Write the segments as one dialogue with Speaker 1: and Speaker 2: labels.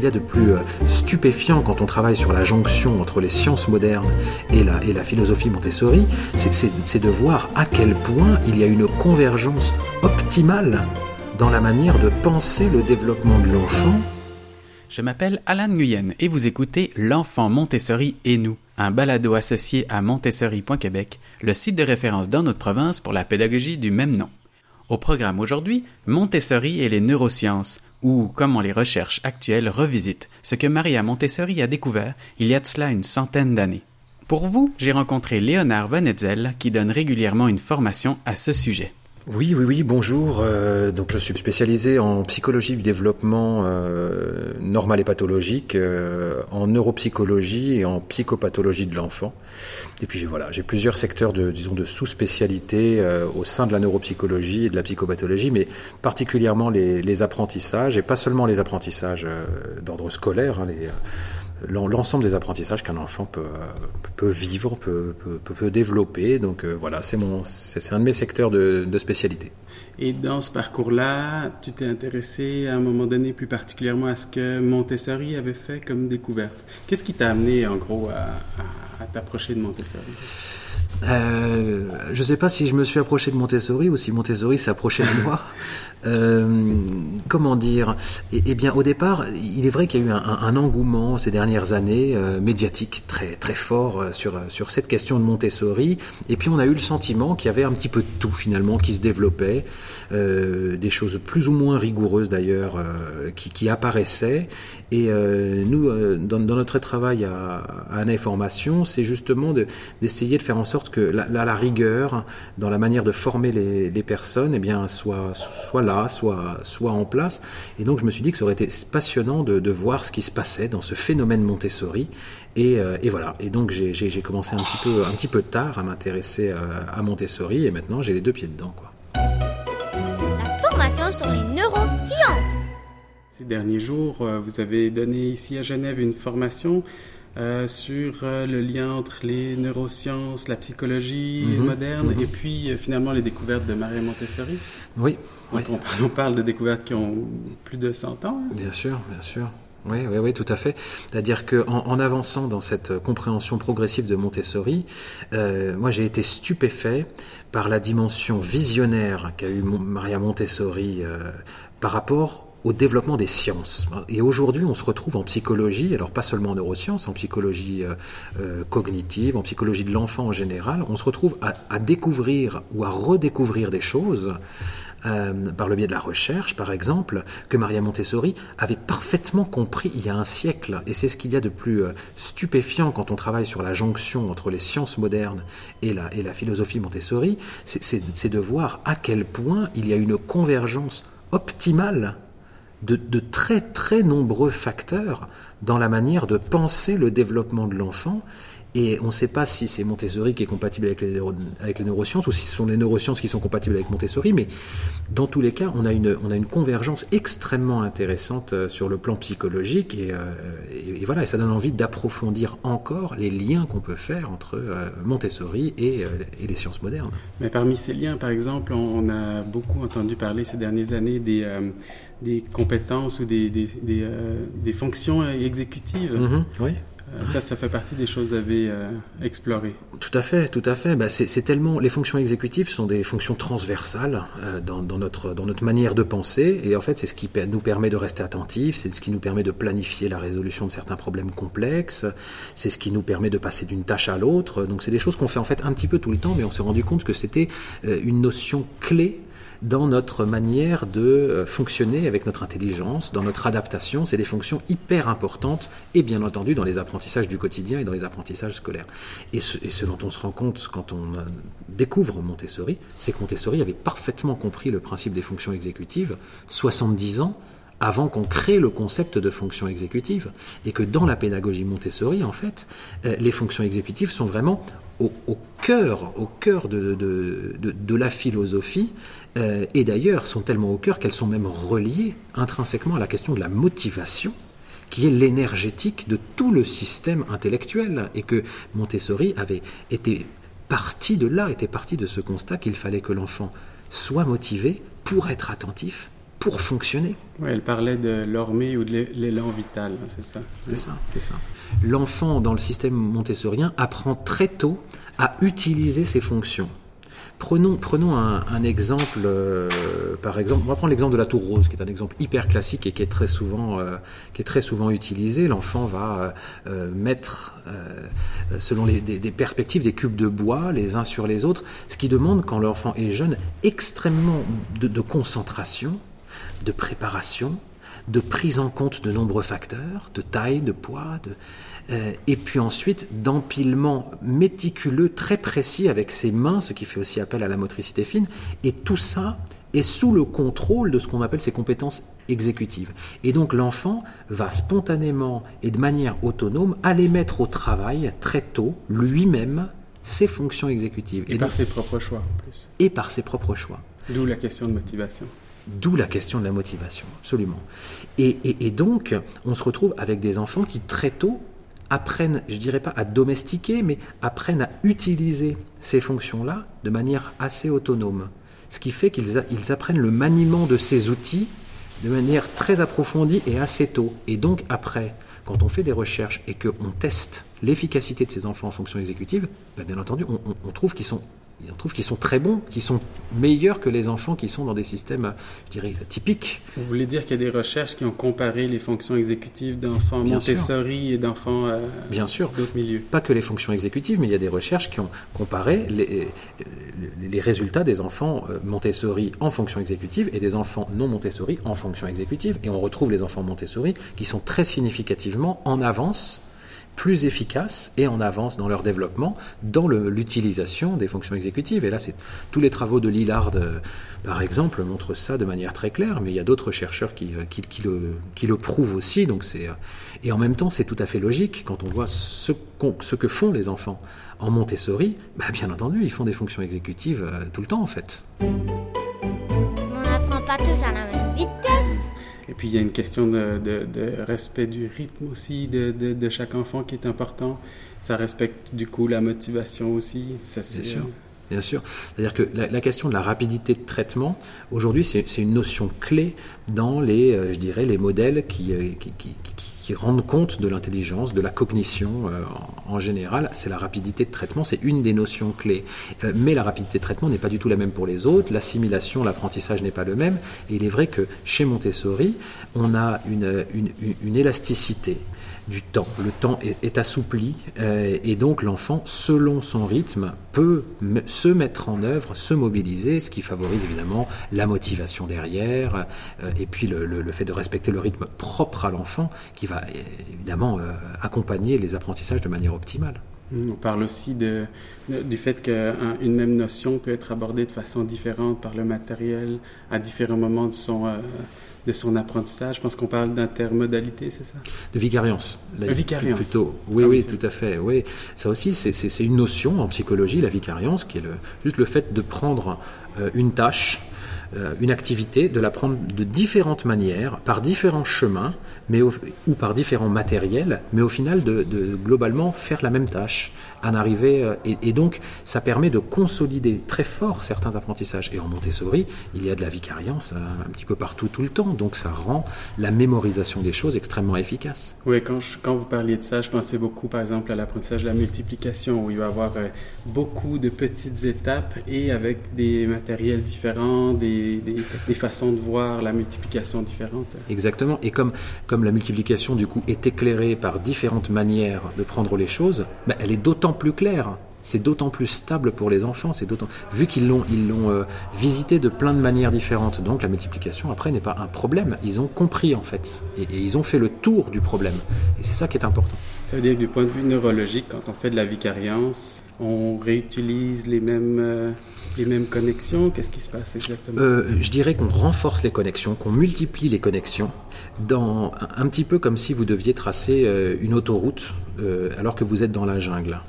Speaker 1: qu'il y a de plus euh, stupéfiant quand on travaille sur la jonction entre les sciences modernes et la, et la philosophie Montessori, c'est de voir à quel point il y a une convergence optimale dans la manière de penser le développement de l'enfant.
Speaker 2: Je m'appelle Alan Nguyen et vous écoutez L'enfant Montessori et nous, un balado associé à montessori.québec, le site de référence dans notre province pour la pédagogie du même nom. Au programme aujourd'hui, Montessori et les neurosciences, ou comment les recherches actuelles revisitent ce que Maria Montessori a découvert il y a de cela une centaine d'années. Pour vous, j'ai rencontré Léonard Vanetzel qui donne régulièrement une formation à ce sujet.
Speaker 1: Oui, oui, oui, bonjour. Euh, donc je suis spécialisé en psychologie du développement euh, normal et pathologique, euh, en neuropsychologie et en psychopathologie de l'enfant. Et puis voilà, j'ai plusieurs secteurs de, disons, de sous-spécialité au sein de la neuropsychologie et de la psychopathologie, mais particulièrement les, apprentissages, et pas seulement les apprentissages d'ordre scolaire, hein, les l'ensemble des apprentissages qu'un enfant peut, peut vivre, peut, peut, développer. Donc euh, voilà, c'est un de mes secteurs de, de spécialité.
Speaker 3: Et dans ce parcours-là, tu t'es intéressé à un moment donné plus particulièrement à ce que Montessori avait fait comme découverte. Qu'est-ce qui t'a amené en gros à t'approcher de Montessori?
Speaker 1: Euh, je ne sais pas si je me suis approché de Montessori ou si Montessori s'approchait de moi. Euh, comment dire? Eh, eh, bien, au départ, il est vrai qu'il y a eu un, engouement ces dernières années euh, médiatique très très fort sur sur cette question de Montessori. Et puis on a eu le sentiment qu'il y avait un petit peu de tout finalement qui se développait, des choses plus ou moins rigoureuses d'ailleurs qui, qui apparaissaient. Et nous, dans, dans, notre travail à, à Information, c'est justement d'essayer de faire en sorte que la, la, rigueur dans la manière de former les, les, personnes eh bien, soit, soit là, soit, soit en place. Et donc je me suis dit que ça aurait été passionnant de, de voir ce qui se passait dans ce phénomène Montessori. Et, euh, et voilà. Et donc j'ai commencé un petit peu, un petit peu tard à m'intéresser euh, à Montessori et maintenant j'ai les deux pieds dedans. Quoi.
Speaker 4: La formation sur les neurosciences.
Speaker 3: Ces derniers jours, euh, vous avez donné ici à Genève une formation euh, sur euh, le lien entre les neurosciences, la psychologie mhm. moderne mhm. et puis euh, finalement les découvertes de Maria Montessori.
Speaker 1: Oui.
Speaker 3: On, on, parle de découvertes qui ont plus de 100 ans.
Speaker 1: Hein. Bien sûr, bien sûr. Oui, oui, oui, tout à fait. C'est-à-dire qu'en en, avançant dans cette compréhension progressive de Montessori, moi j'ai été stupéfait par la dimension visionnaire qu'a eu Maria Montessori par rapport au développement des sciences. Et aujourd'hui, on se retrouve en psychologie, alors pas seulement en neurosciences, en psychologie euh, euh, cognitive, en psychologie de l'enfant en général, on se retrouve à, découvrir ou à redécouvrir des choses euh, par le biais de la recherche, par exemple, que Maria Montessori avait parfaitement compris il y a un siècle. Et c'est ce qu'il y a de plus stupéfiant quand on travaille sur la jonction entre les sciences modernes et la, et la philosophie Montessori, c'est de voir à quel point il y a une convergence optimale de, très très nombreux facteurs dans la manière de penser le développement de l'enfant. Et on ne sait pas si c'est Montessori qui est compatible avec les, neurosciences ou si ce sont les neurosciences qui sont compatibles avec Montessori, mais dans tous les cas, on a une, on a une convergence extrêmement intéressante euh, sur le plan psychologique et, euh, et, voilà, et ça donne envie d'approfondir encore les liens qu'on peut faire entre euh, Montessori et, et, les sciences modernes.
Speaker 3: Mais parmi ces liens, par exemple, on a beaucoup entendu parler ces dernières années des des compétences ou des, des, des, euh, des fonctions exécutives.
Speaker 1: Mhm, oui.
Speaker 3: Euh, ça, ça fait partie des choses que vous euh, explorées.
Speaker 1: Tout à fait, tout à fait. Bah, c'est tellement les fonctions exécutives sont des fonctions transversales dans, dans, notre dans notre manière de penser et en fait c'est ce qui nous permet de rester attentifs, c'est ce qui nous permet de planifier la résolution de certains problèmes complexes, c'est ce qui nous permet de passer d'une tâche à l'autre. Donc c'est des choses qu'on fait en fait un petit peu tout le temps, mais on s'est rendu compte que c'était une notion clé dans notre manière de euh, fonctionner avec notre intelligence, dans notre adaptation. C'est des fonctions hyper importantes et bien entendu dans les apprentissages du quotidien et dans les apprentissages scolaires. Et ce, dont on se rend compte quand on euh, découvre Montessori, c'est que Montessori avait parfaitement compris le principe des fonctions exécutives 70 ans avant qu'on crée le concept de fonction exécutive, et que dans la pédagogie Montessori, en fait, euh, les fonctions exécutives sont vraiment au, cœur, au cœur de, de, la philosophie, euh, et d'ailleurs sont tellement au cœur qu'elles sont même reliées intrinsèquement à la question de la motivation, qui est l'énergétique de tout le système intellectuel, et que Montessori avait été parti de là, était parti de ce constat qu'il fallait que l'enfant soit motivé pour être attentif, pour fonctionner.
Speaker 3: Elle parlait de l'ormée ou de l'élan vital, hein, c'est ça.
Speaker 1: C'est ça, c'est ça. L'enfant dans le système montessorien apprend très tôt à utiliser ses fonctions. Prenons, prenons un, exemple, euh, par exemple, on va prendre l'exemple de la tour rose, qui est un exemple hyper classique et qui est très souvent, euh, qui est très souvent utilisé. L'enfant va euh, mettre, selon les, des, perspectives, des cubes de bois les uns sur les autres, ce qui demande, quand l'enfant est jeune, extrêmement de concentration, de préparation, de prise en compte de nombreux facteurs, de taille, de poids, de, euh, et puis ensuite d'empilement méticuleux, très précis avec ses mains, ce qui fait aussi appel à la motricité fine, et tout ça est sous le contrôle de ce qu'on appelle ses compétences exécutives. Et donc l'enfant va spontanément et de manière autonome aller mettre au travail très tôt lui-même ses fonctions exécutives.
Speaker 3: Et, par ses propres choix en plus.
Speaker 1: Et par ses propres choix.
Speaker 3: D'où la question de motivation.
Speaker 1: D'où la question de la motivation, absolument. Et, et, donc, on se retrouve avec des enfants qui très tôt apprennent, je dirais pas à domestiquer, mais apprennent à utiliser ces fonctions-là de manière assez autonome. Ce qui fait qu'ils ils apprennent le maniement de ces outils de manière très approfondie et assez tôt. Et donc après, quand on fait des recherches et qu'on teste l'efficacité de ces enfants en fonction exécutive, ben, bien entendu, on trouve qu'ils sont on trouve qu'ils sont très bons, qu'ils sont meilleurs que les enfants qui sont dans des systèmes, je dirais, typiques.
Speaker 3: Vous voulez dire qu'il y a des recherches qui ont comparé les fonctions exécutives d'enfants Montessori et d'enfants euh,
Speaker 1: Bien sûr.
Speaker 3: d'autres milieux?
Speaker 1: Pas que les fonctions exécutives, mais il y a des recherches qui ont comparé les, les résultats des enfants euh, Montessori en fonction exécutive et des enfants non Montessori en fonction exécutive. Et on retrouve les enfants Montessori qui sont très significativement en avance plus efficaces et en avance dans leur développement, dans l'utilisation des fonctions exécutives. Et là, c'est tous les travaux de Lillard, euh, par exemple, montrent ça de manière très claire, mais il y a d'autres chercheurs qui, euh, qui, le, qui, le, prouvent aussi. Donc euh, et en même temps, c'est tout à fait logique quand on voit ce, ce que font les enfants en Montessori. Bah, bien entendu, ils font des fonctions exécutives tout le temps, en fait.
Speaker 4: On n'apprend pas tous à la même vitesse.
Speaker 3: Et puis il y a une question de, respect du rythme aussi de, chaque enfant qui est important. Ça respecte du coup la motivation aussi. Ça,
Speaker 1: c'est sûr. Bien sûr. C'est-à-dire que la, question de la rapidité de traitement, aujourd'hui, c'est une notion clé dans les, euh, je dirais, les modèles qui, euh, qui, rendent compte de l'intelligence, de la cognition euh, en, général. C'est la rapidité de traitement, c'est une des notions clés. Euh, mais la rapidité de traitement n'est pas du tout la même pour les autres. L'assimilation, l'apprentissage n'est pas le même. Et il est vrai que chez Montessori, on a une, élasticité du temps. Le temps est, assoupli euh, et donc l'enfant, selon son rythme, peut se mettre en œuvre, se mobiliser, ce qui favorise évidemment la motivation derrière euh, et puis le, fait de respecter le rythme propre à l'enfant qui va évidemment euh, accompagner les apprentissages de manière optimale.
Speaker 3: On parle aussi du fait qu'une même notion peut être abordée de façon différente par le matériel à différents moments de son de son apprentissage. Je pense qu'on parle d'intermodalité, c'est ça?
Speaker 1: De vicariance.
Speaker 3: La, vicariance.
Speaker 1: Plutôt. Oui, ah oui, tout à fait. Oui. Ça aussi, c'est une notion en psychologie, la vicariance, qui est le, juste le fait de prendre euh, une tâche euh, une activité, de la prendre de différentes manières, par différents chemins, mais ou par différents matériels, mais au final de, de, globalement faire la même tâche, en arriver. Euh, et, donc, ça permet de consolider très fort certains apprentissages. Et en Montessori, il y a de la vicariance euh, un petit peu partout, tout le temps. Donc, ça rend la mémorisation des choses extrêmement efficace.
Speaker 3: Oui, quand, quand vous parliez de ça, je pensais beaucoup, par exemple, à l'apprentissage de la multiplication, où il va y avoir beaucoup de petites étapes et avec des matériels différents, des des, façons de voir la multiplication différentes.
Speaker 1: Exactement. Et comme, comme la multiplication, du coup, est éclairée par différentes manières de prendre les choses, ben, elle est d'autant plus claire. C'est d'autant plus stable pour les enfants. C'est d'autant vu qu'ils l'ont ils l'ont euh, visité de plein de manières différentes. Donc la multiplication après n'est pas un problème. Ils ont compris en fait et, et ils ont fait le tour du problème. Et c'est ça qui est important.
Speaker 3: Ça veut dire que du point de vue neurologique, quand on fait de la vicariance, on réutilise les mêmes, euh, les mêmes connexions? Qu'est-ce qui se passe exactement?
Speaker 1: Euh, Je dirais qu'on renforce les connexions, qu'on multiplie les connexions, dans, un petit peu comme si vous deviez tracer une autoroute alors que vous êtes dans la jungle.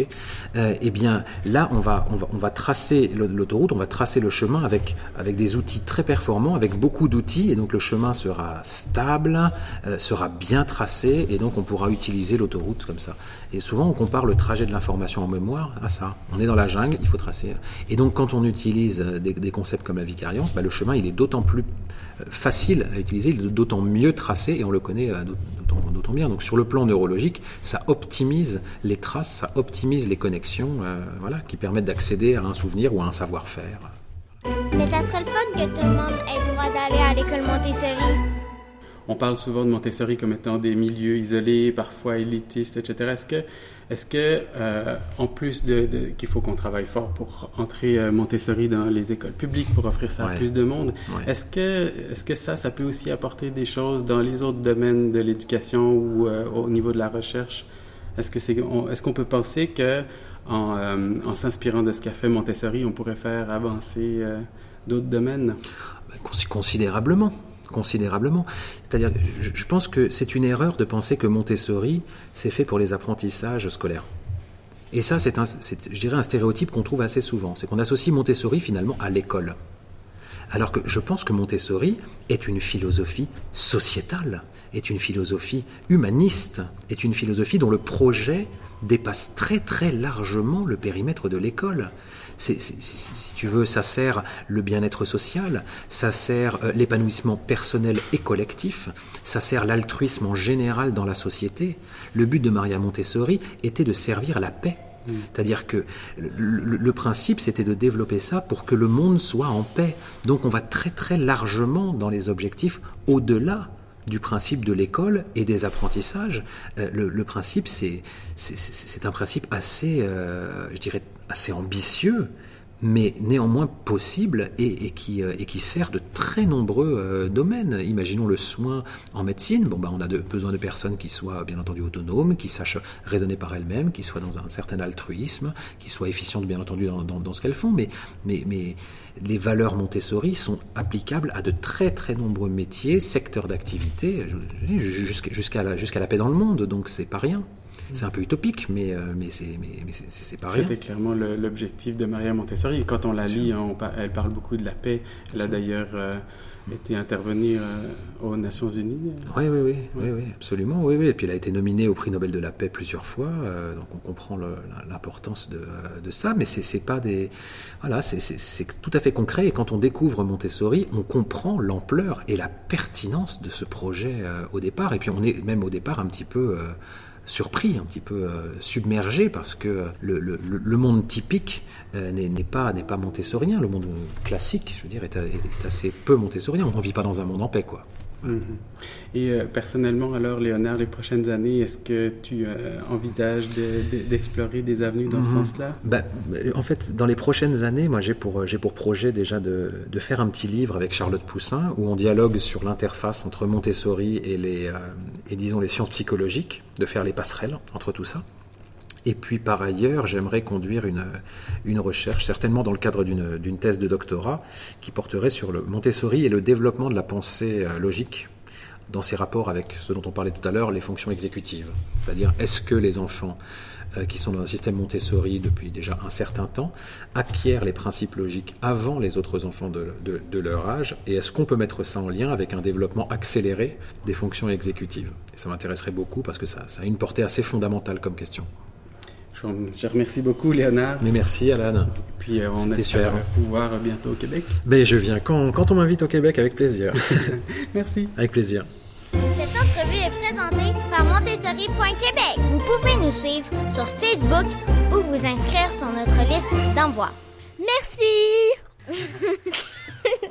Speaker 1: Ok euh, Eh bien, là, on va, on va, on va tracer l'autoroute, on va tracer le chemin avec, avec des outils très performants, avec beaucoup d'outils, et donc le chemin sera stable, euh, sera bien tracé, et donc on pourra utiliser l'autoroute comme ça. Et souvent, on compare le trajet de l'information en mémoire à ça. On est dans la jungle, il faut tracer. Et donc, quand on utilise des, des concepts comme la vicariance, bah, le chemin, il est d'autant plus facile à utiliser, d'autant mieux tracé et on le connaît euh, d'autant bien. Donc sur le plan neurologique, ça optimise les traces, ça optimise les connexions euh, voilà, qui permettent d'accéder à un souvenir ou à un savoir-faire.
Speaker 4: Mais ça serait le fun que tout le monde ait le droit d'aller à l'école Montessori.
Speaker 3: On parle souvent de Montessori comme étant des milieux isolés, parfois élitistes, etc. Est-ce que est-ce que, euh, en plus de, qu'il faut qu'on travaille fort pour entrer euh, Montessori dans les écoles publiques, pour offrir ça à plus de monde, est-ce que, est-ce que ça, ça peut aussi apporter des choses dans les autres domaines de l'éducation ou euh, au niveau de la recherche? Est-ce que c'est, est-ce qu'on peut penser que en, en s'inspirant de ce qu'a fait Montessori, on pourrait faire avancer d'autres domaines?
Speaker 1: Ben, considérablement considérablement. C'est-à-dire, je, pense que c'est une erreur de penser que Montessori, c'est fait pour les apprentissages scolaires. Et ça, c'est, je dirais, un stéréotype qu'on trouve assez souvent. C'est qu'on associe Montessori finalement à l'école. Alors que je pense que Montessori est une philosophie sociétale, est une philosophie humaniste, est une philosophie dont le projet dépasse très très largement le périmètre de l'école si tu veux, ça sert le bien-être social, ça sert euh, l'épanouissement personnel et collectif, ça sert l'altruisme en général dans la société. Le but de Maria Montessori était de servir la paix. Mm. C'est-à-dire que le, principe, c'était de développer ça pour que le monde soit en paix. Donc on va très très largement dans les objectifs au-delà du principe de l'école et des apprentissages. Euh, le, principe, c'est un principe assez, euh, je dirais, assez ambitieux, mais néanmoins possible et, qui, euh, et qui sert de très nombreux euh, domaines. Imaginons le soin en médecine. Bon, bah, on a besoin de personnes qui soient bien entendu autonomes, qui sachent raisonner par elles-mêmes, qui soient dans un certain altruisme, qui soient efficientes bien entendu dans, ce qu'elles font. Mais, mais, mais les valeurs Montessori sont applicables à de très très nombreux métiers, secteurs d'activité, jusqu'à la, la paix dans le monde. Donc c'est pas rien. C'est un peu utopique, mais, euh, mais c'est pas
Speaker 3: rien. C'était clairement l'objectif de Maria Montessori. quand on la lit, hein, elle parle beaucoup de la paix. Elle a d'ailleurs euh, été intervenir euh, aux Nations Unies.
Speaker 1: Oui, oui, oui, oui, oui, absolument. Oui, oui. Et puis elle a été nominée au prix Nobel de la paix plusieurs fois, donc on comprend l'importance de, de, ça. Mais c'est pas des, voilà, c'est tout à fait concret. Et quand on découvre Montessori, on comprend l'ampleur et la pertinence de ce projet au départ. Et puis on est même au départ un petit peu surpris, un petit peu euh, submergé, parce que le, monde typique euh, n'est pas, pas montessorien. Le monde classique, je veux dire, est, est assez peu montessorien. On ne vit pas dans un monde en paix, quoi.
Speaker 3: Mhm. Et euh, personnellement, alors, Léonard, les prochaines années, est-ce que tu euh, envisages d'explorer des avenues dans ce mhm. sens-là?
Speaker 1: Ben, En fait, dans les prochaines années, moi, j'ai pour, pour projet déjà de, de, faire un petit livre avec Charlotte Poussin où on dialogue sur l'interface entre Montessori et, les, euh, et, disons, les sciences psychologiques, de faire les passerelles entre tout ça. Et puis par ailleurs, j'aimerais conduire une, une recherche, certainement dans le cadre d'une thèse de doctorat, qui porterait sur le Montessori et le développement de la pensée euh, logique dans ses rapports avec ce dont on parlait tout à l'heure, les fonctions exécutives. C'est-à-dire, est-ce que les enfants euh, qui sont dans un système Montessori depuis déjà un certain temps acquièrent les principes logiques avant les autres enfants de, de, leur âge Et est-ce qu'on peut mettre ça en lien avec un développement accéléré des fonctions exécutives? Et ça m'intéresserait beaucoup parce que ça, ça a une portée assez fondamentale comme question.
Speaker 3: Je remercie beaucoup, Léonard.
Speaker 1: Mais merci, Alan.
Speaker 3: Et puis, euh, on espère pouvoir bientôt au Québec.
Speaker 1: Ben, je viens quand, quand on m'invite au Québec, avec plaisir.
Speaker 3: merci.
Speaker 1: Avec plaisir.
Speaker 4: Cette entrevue est présentée par Montessori.Québec. Vous pouvez nous suivre sur Facebook ou vous inscrire sur notre liste d'envoi. Merci!